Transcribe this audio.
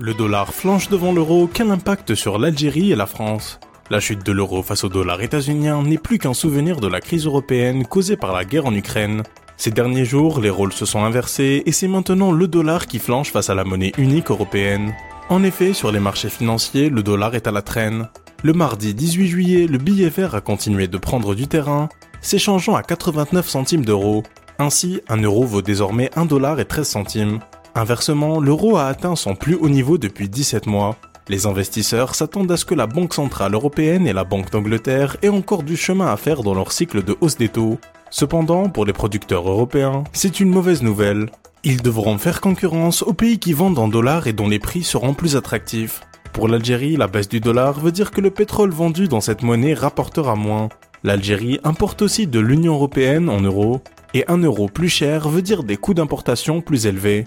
Le dollar flanche devant l'euro, quel impact sur l'Algérie et la France? La chute de l'euro face au dollar états-unien n'est plus qu'un souvenir de la crise européenne causée par la guerre en Ukraine. Ces derniers jours, les rôles se sont inversés et c'est maintenant le dollar qui flanche face à la monnaie unique européenne. En effet, sur les marchés financiers, le dollar est à la traîne. Le mardi 18 juillet, le billet vert a continué de prendre du terrain, s'échangeant à 89 centimes d'euros. Ainsi, un euro vaut désormais 1 dollar et 13 centimes. Inversement, l'euro a atteint son plus haut niveau depuis 17 mois. Les investisseurs s'attendent à ce que la Banque Centrale Européenne et la Banque d'Angleterre aient encore du chemin à faire dans leur cycle de hausse des taux. Cependant, pour les producteurs européens, c'est une mauvaise nouvelle. Ils devront faire concurrence aux pays qui vendent en dollars et dont les prix seront plus attractifs. Pour l'Algérie, la baisse du dollar veut dire que le pétrole vendu dans cette monnaie rapportera moins. L'Algérie importe aussi de l'Union européenne en euros, et un euro plus cher veut dire des coûts d'importation plus élevés.